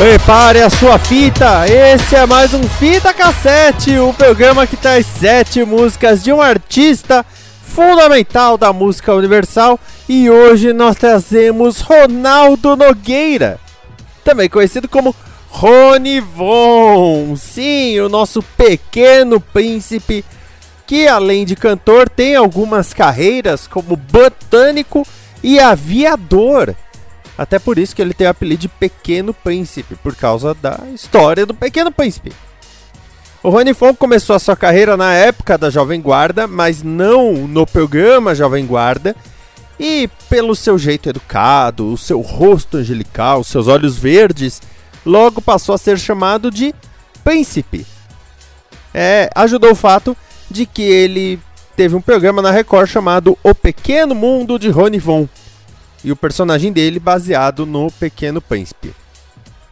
Prepare a sua fita, esse é mais um Fita Cassete, o programa que traz sete músicas de um artista fundamental da música universal. E hoje nós trazemos Ronaldo Nogueira, também conhecido como Rony Von, sim, o nosso pequeno príncipe que além de cantor tem algumas carreiras como botânico e aviador. Até por isso que ele tem o apelido de Pequeno Príncipe, por causa da história do Pequeno Príncipe. O Rony Fon começou a sua carreira na época da Jovem Guarda, mas não no programa Jovem Guarda. E pelo seu jeito educado, o seu rosto angelical, seus olhos verdes, logo passou a ser chamado de Príncipe. É, ajudou o fato de que ele teve um programa na Record chamado O Pequeno Mundo de Rony Von e o personagem dele baseado no Pequeno Príncipe.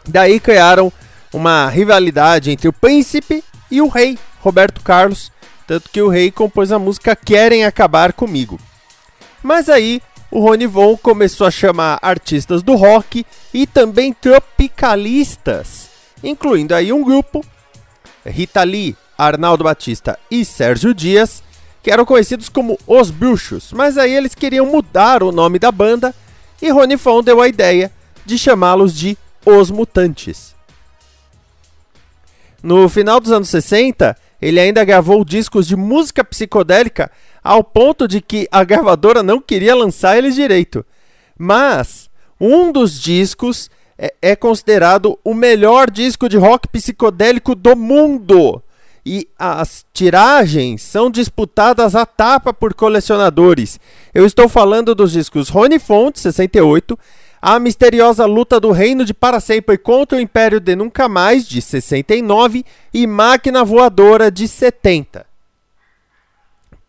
Daí criaram uma rivalidade entre o príncipe e o rei, Roberto Carlos, tanto que o rei compôs a música Querem Acabar Comigo. Mas aí o Rony Von começou a chamar artistas do rock e também tropicalistas, incluindo aí um grupo, Rita Lee, Arnaldo Batista e Sérgio Dias, que eram conhecidos como Os Bruxos, mas aí eles queriam mudar o nome da banda e Rony Fon deu a ideia de chamá-los de Os Mutantes. No final dos anos 60, ele ainda gravou discos de música psicodélica ao ponto de que a gravadora não queria lançar eles direito. Mas um dos discos é, é considerado o melhor disco de rock psicodélico do mundo e as tiragens são disputadas a tapa por colecionadores. Eu estou falando dos discos Rony Font, 68, A Misteriosa Luta do Reino de Para Sempre contra o Império de Nunca Mais, de 69, e Máquina Voadora, de 70.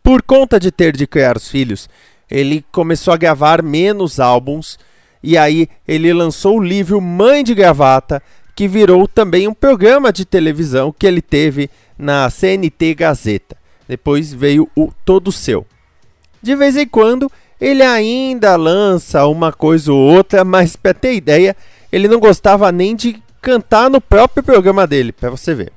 Por conta de ter de criar os filhos, ele começou a gravar menos álbuns, e aí ele lançou o livro Mãe de Gravata, que virou também um programa de televisão que ele teve na CNT Gazeta. Depois veio o Todo Seu. De vez em quando ele ainda lança uma coisa ou outra, mas para ter ideia, ele não gostava nem de cantar no próprio programa dele, para você ver.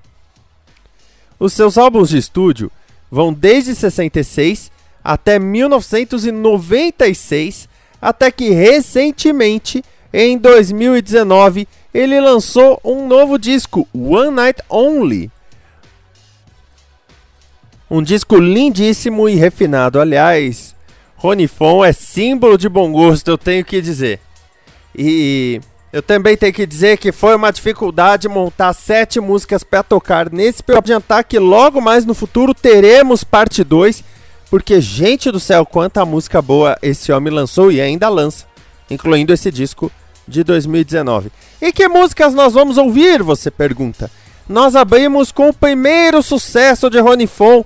Os seus álbuns de estúdio vão desde 66 até 1996, até que recentemente, em 2019, ele lançou um novo disco, One Night Only, um disco lindíssimo e refinado. Aliás, Rony Fon é símbolo de bom gosto, eu tenho que dizer. E eu também tenho que dizer que foi uma dificuldade montar sete músicas para tocar nesse para adiantar que logo mais no futuro teremos parte 2, porque gente do céu, quanta música boa esse homem lançou e ainda lança, incluindo esse disco de 2019. E que músicas nós vamos ouvir, você pergunta? Nós abrimos com o primeiro sucesso de Rony Fon,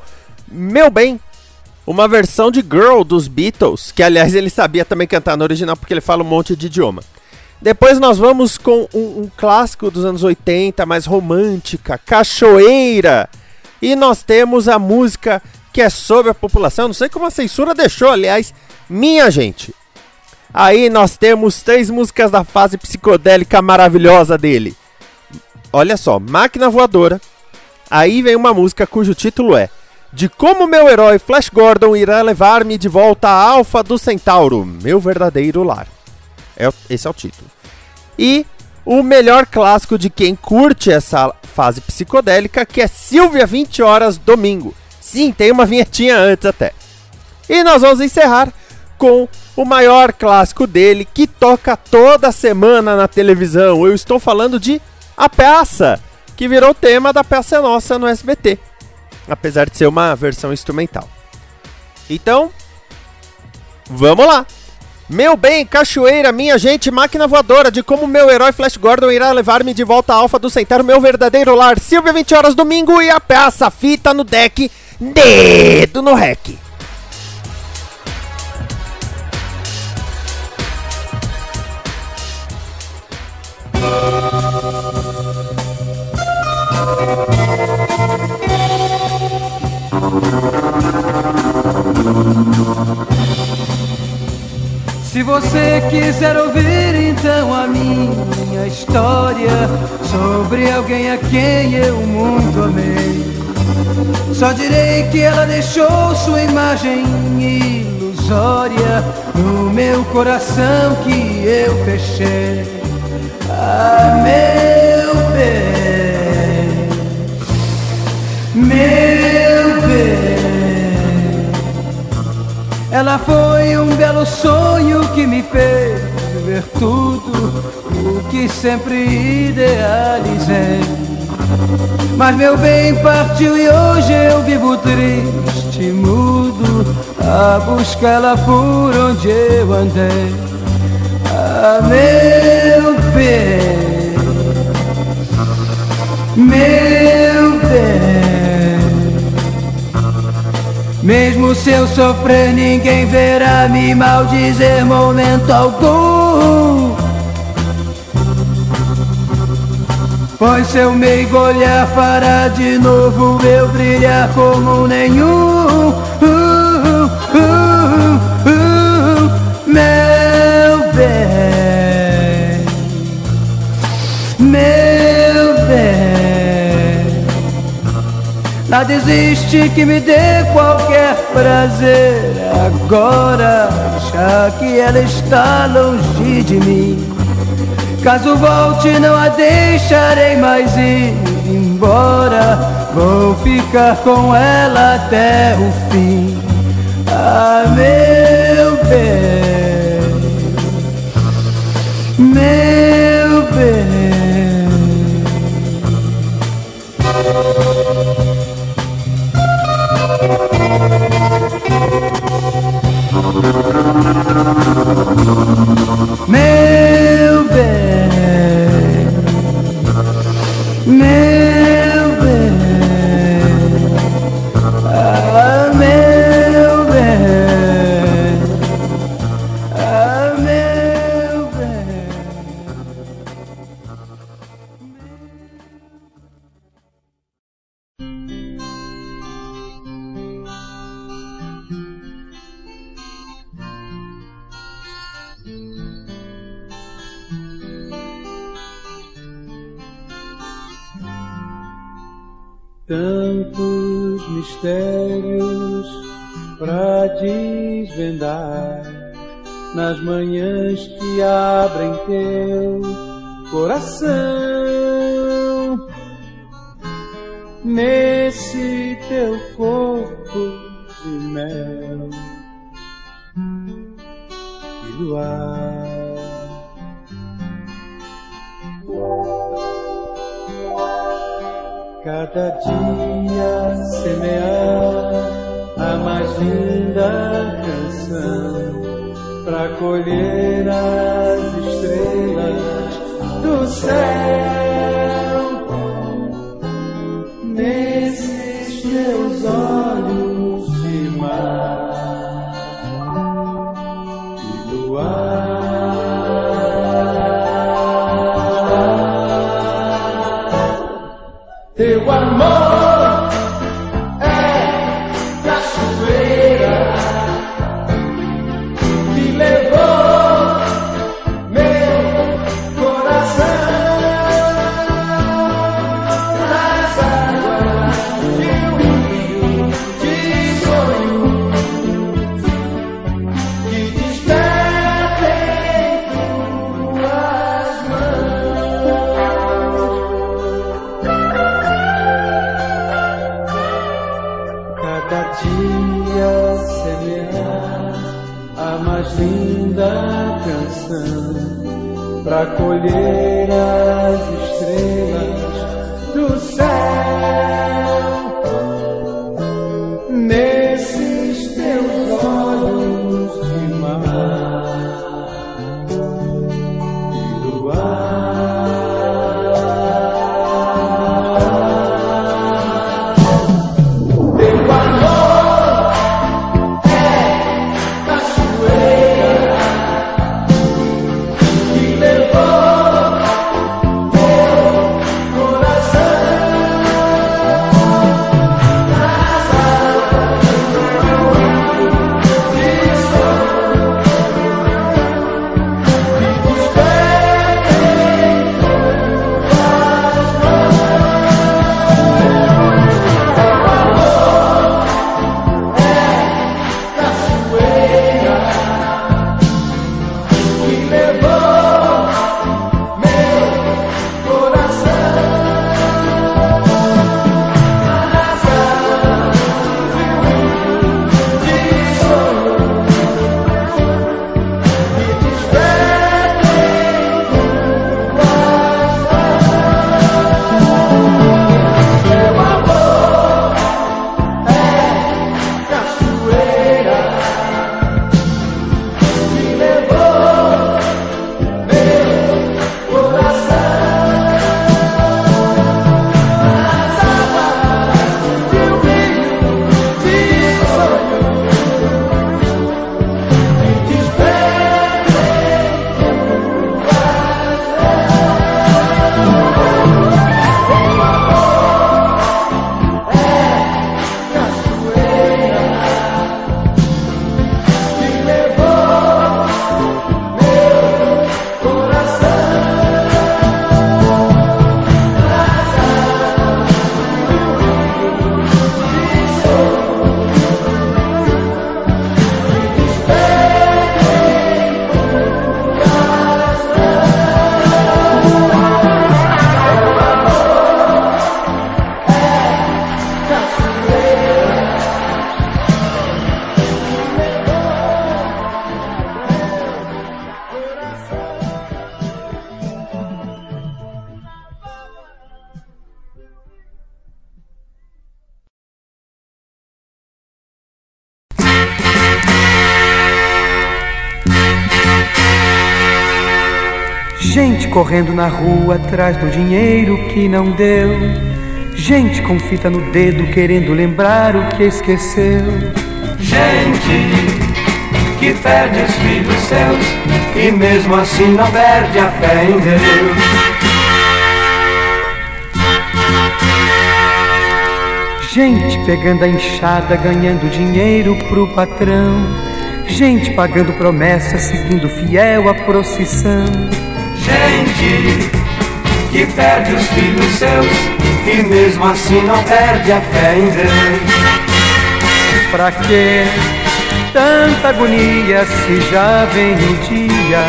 meu bem, uma versão de Girl dos Beatles, que aliás ele sabia também cantar no original porque ele fala um monte de idioma. Depois nós vamos com um, um clássico dos anos 80, mais romântica, Cachoeira. E nós temos a música que é sobre a população, não sei como a censura deixou, aliás, minha gente. Aí nós temos três músicas da fase psicodélica maravilhosa dele. Olha só, Máquina Voadora. Aí vem uma música cujo título é de como meu herói Flash Gordon irá levar-me de volta à Alfa do Centauro, meu verdadeiro lar. É, esse é o título. E o melhor clássico de quem curte essa fase psicodélica, que é Silvia 20 horas domingo. Sim, tem uma vinhetinha antes até. E nós vamos encerrar com o maior clássico dele, que toca toda semana na televisão. Eu estou falando de A Peça, que virou tema da Peça Nossa no SBT, apesar de ser uma versão instrumental. Então, vamos lá! Meu bem, cachoeira, minha gente, máquina voadora, de como meu herói Flash Gordon irá levar-me de volta à Alpha do Centauro, meu verdadeiro lar. Silvia 20 horas domingo e a peça fita no deck, dedo no rec. Se você quiser ouvir então a minha história sobre alguém a quem eu muito amei, só direi que ela deixou sua imagem ilusória no meu coração que eu fechei. Ah, meu bem, meu bem, ela foi um belo sonho que me fez ver tudo o que sempre idealizei. Mas meu bem partiu e hoje eu vivo triste, mudo, a buscá-la por onde eu andei. Ah, meu bem, meu bem. Mesmo se eu sofrer, ninguém verá me maldizer momento algum. Pois seu meigo olhar fará de novo eu brilhar como nenhum. Nada existe que me dê qualquer prazer agora, já que ela está longe de mim. Caso volte, não a deixarei mais ir embora. Vou ficar com ela até o fim. Ah, meu bem, meu tantos mistérios para desvendar. Nas manhãs que abrem teu coração nesse teu corpo cada dia semear a mais linda canção para colher as estrelas do céu linda canção para colher as estrelas do céu. Gente correndo na rua atrás do dinheiro que não deu. Gente com fita no dedo querendo lembrar o que esqueceu. Gente que perde os filhos seus e mesmo assim não perde a fé em Deus. Gente pegando a enxada, ganhando dinheiro pro patrão. Gente pagando promessas, seguindo fiel a procissão. Gente que perde os filhos seus e mesmo assim não perde a fé em Deus. Pra que tanta agonia se já vem o dia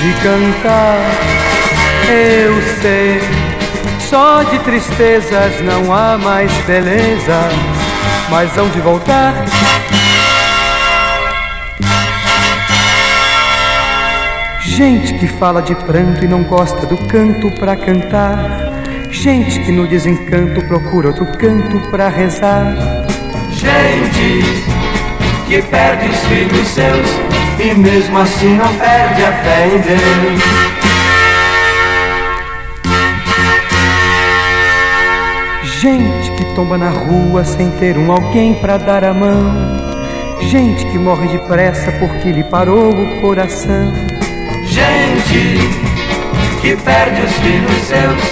de cantar? Eu sei, só de tristezas não há mais belezas, mas hão de voltar. Gente que fala de pranto e não gosta do canto pra cantar. Gente que no desencanto procura outro canto pra rezar. Gente que perde os filhos seus e mesmo assim não perde a fé em Deus. Gente que tomba na rua sem ter um alguém pra dar a mão. Gente que morre depressa porque lhe parou o coração. Gente que perde os filhos seus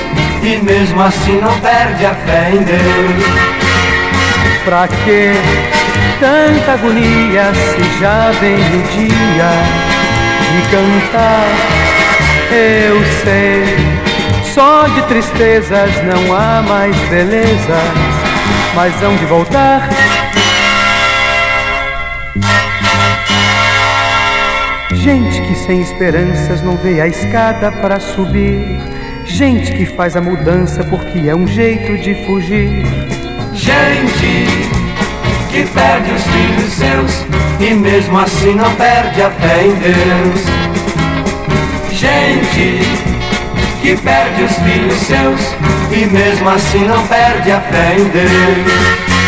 e mesmo assim não perde a fé em Deus. Pra que tanta agonia se já vem o dia de cantar? Eu sei, só de tristezas não há mais belezas, mas hão de voltar. Gente que sem esperanças não vê a escada para subir. Gente que faz a mudança porque é um jeito de fugir. Gente que perde os filhos seus e mesmo assim não perde a fé em Deus. Gente que perde os filhos seus e mesmo assim não perde a fé em Deus.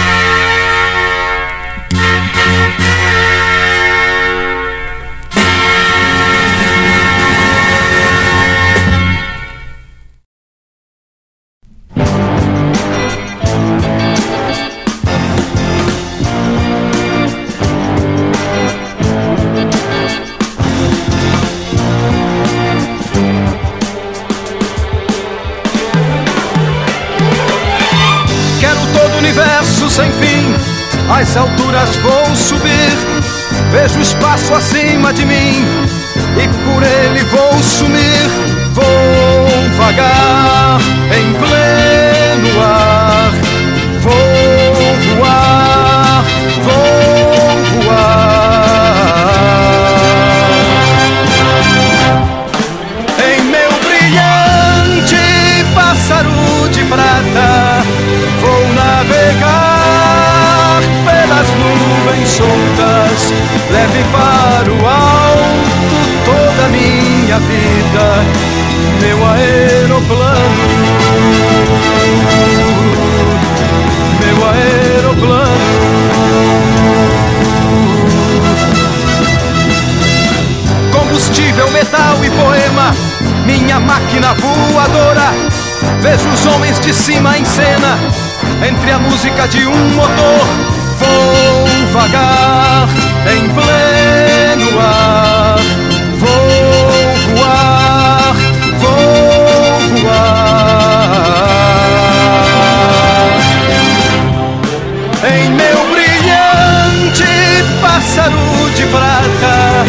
Aeroplano Meu aeroplano combustível, metal e poema, minha máquina voadora. Vejo os homens de cima em cena, entre a música de um motor. Vou vagar em pleno pássaro de prata,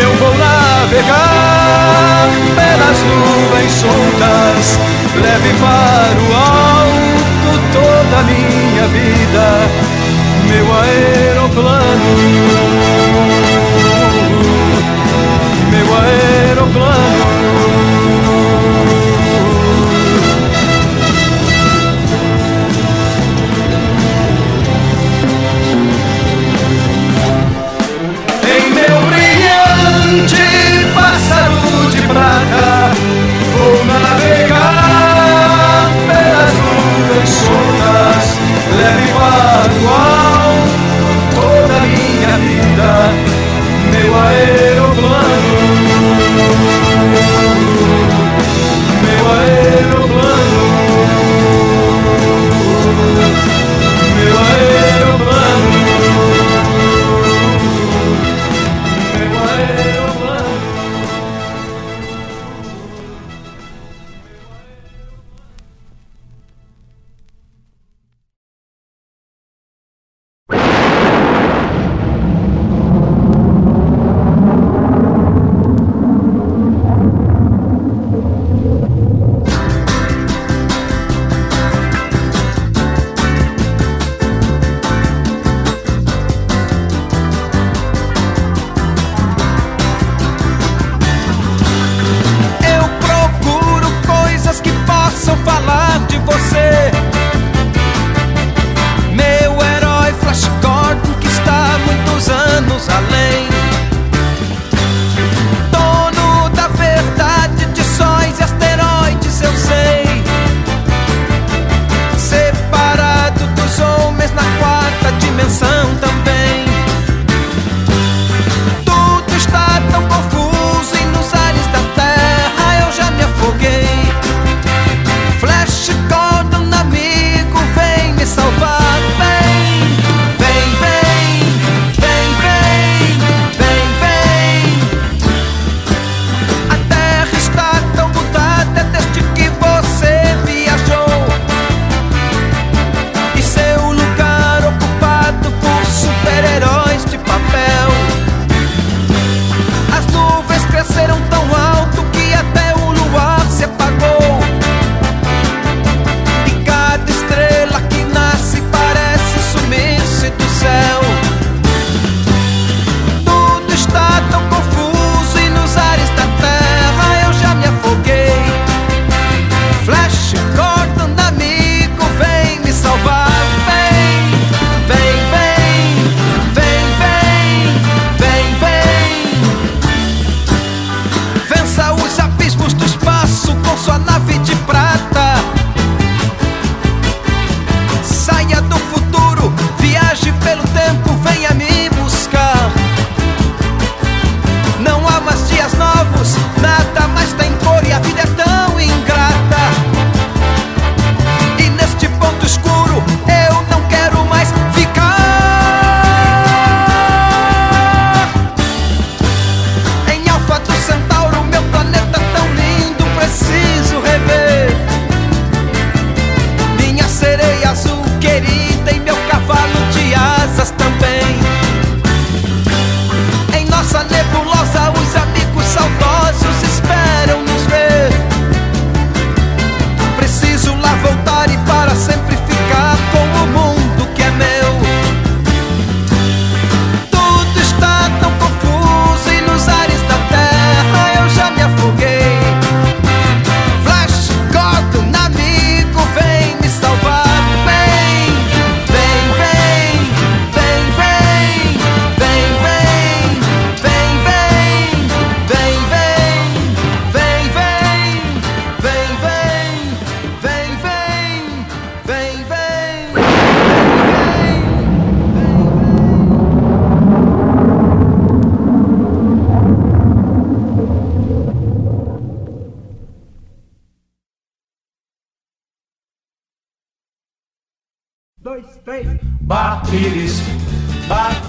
eu vou navegar pelas nuvens soltas. Leve para o alto toda a minha vida, meu aeroplano.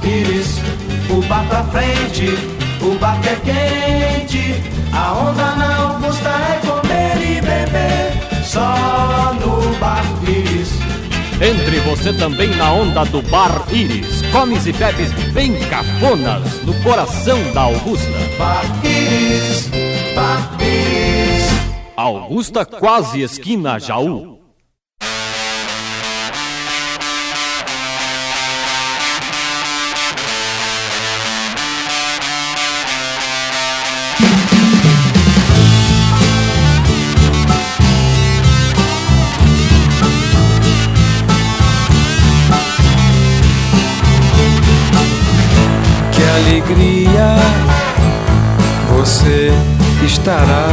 Pires, o bar pra frente, o bar que é quente. A onda na Augusta é comer e beber, só no Bar Pires. Entre você também na onda do Bar Iris. Comes e bebes bem cafonas no coração da Augusta. Bar Pires, Bar Pires. Augusta quase esquina Jaú. Alegria você estará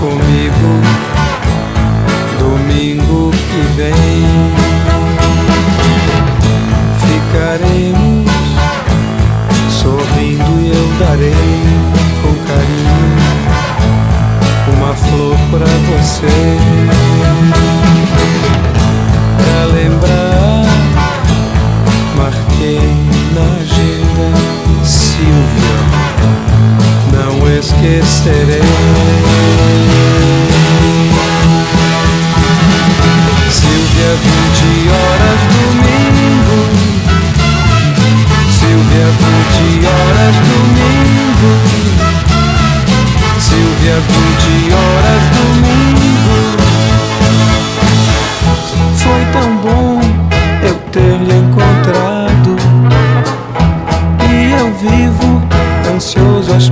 comigo domingo que vem. Ficaremos sorrindo e eu darei com carinho uma flor pra você.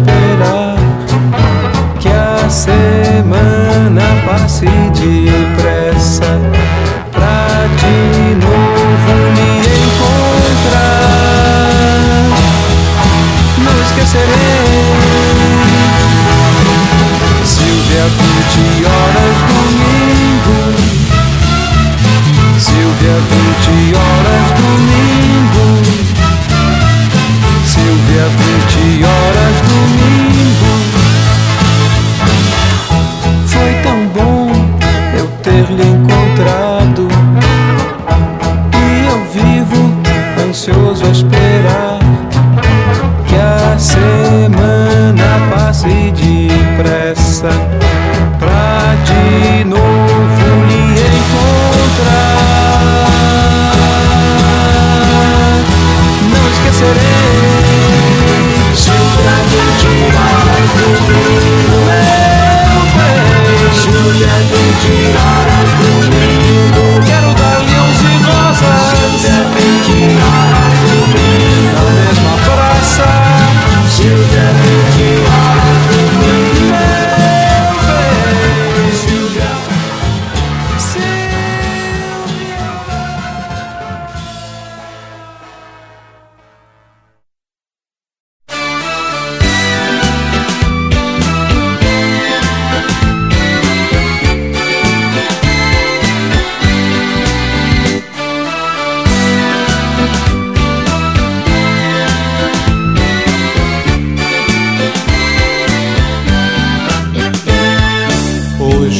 Esperar que a semana passe depressa pra de novo me encontrar. Não esquecerei. Silvia, 20 horas domingo. Silvia, 20 horas domingo. Silvia, 20 horas domingo.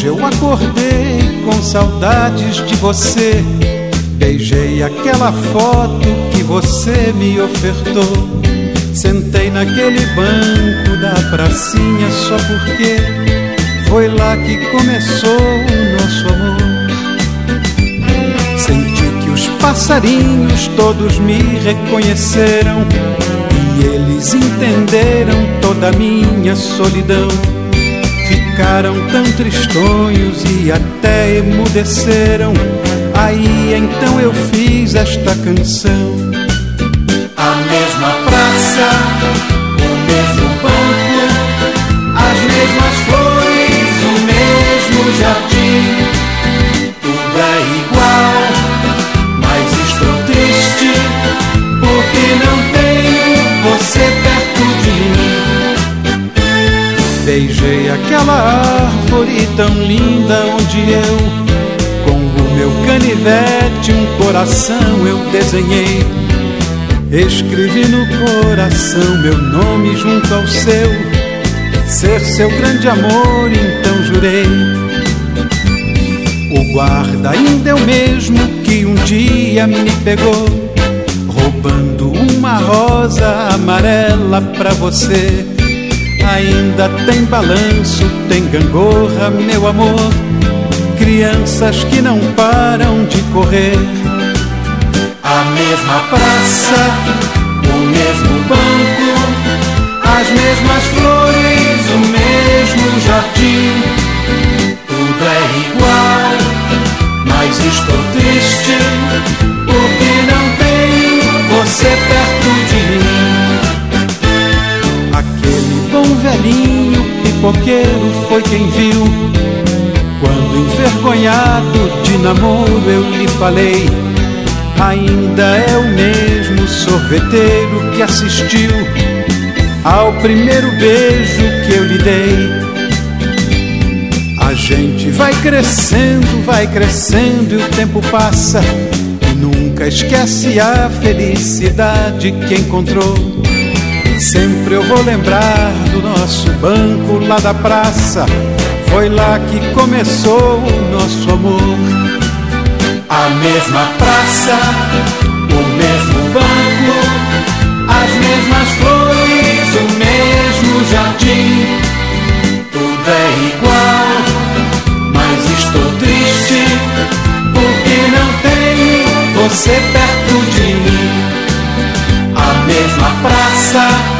Hoje eu acordei com saudades de você. Beijei aquela foto que você me ofertou. Sentei naquele banco da pracinha só porque foi lá que começou o nosso amor. Senti que os passarinhos todos me reconheceram e eles entenderam toda a minha solidão. Ficaram tão tristonhos e até emudeceram. Aí então eu fiz esta canção. A mesma praça, o mesmo banco, as mesmas flores, o mesmo jardim. Tudo é Beijei aquela árvore tão linda onde eu, com o meu canivete, um coração eu desenhei. Escrevi no coração meu nome junto ao seu, ser seu grande amor, então jurei. O guarda ainda é o mesmo que um dia me pegou, roubando uma rosa amarela pra você. Ainda tem balanço, tem gangorra, meu amor. Crianças que não param de correr. A mesma praça, o mesmo banco, as mesmas flores, o mesmo jardim. Tudo é igual, mas estou triste pipoqueiro foi quem viu. Quando envergonhado de namoro eu lhe falei. Ainda é o mesmo sorveteiro que assistiu ao primeiro beijo que eu lhe dei. A gente vai crescendo, vai crescendo e o tempo passa e nunca esquece a felicidade que encontrou. Sempre eu vou lembrar do nosso banco lá da praça. Foi lá que começou o nosso amor. A mesma praça, o mesmo banco, as mesmas flores, o mesmo jardim. Tudo é igual, mas estou triste porque não tenho você perto de mim. A mesma praça, o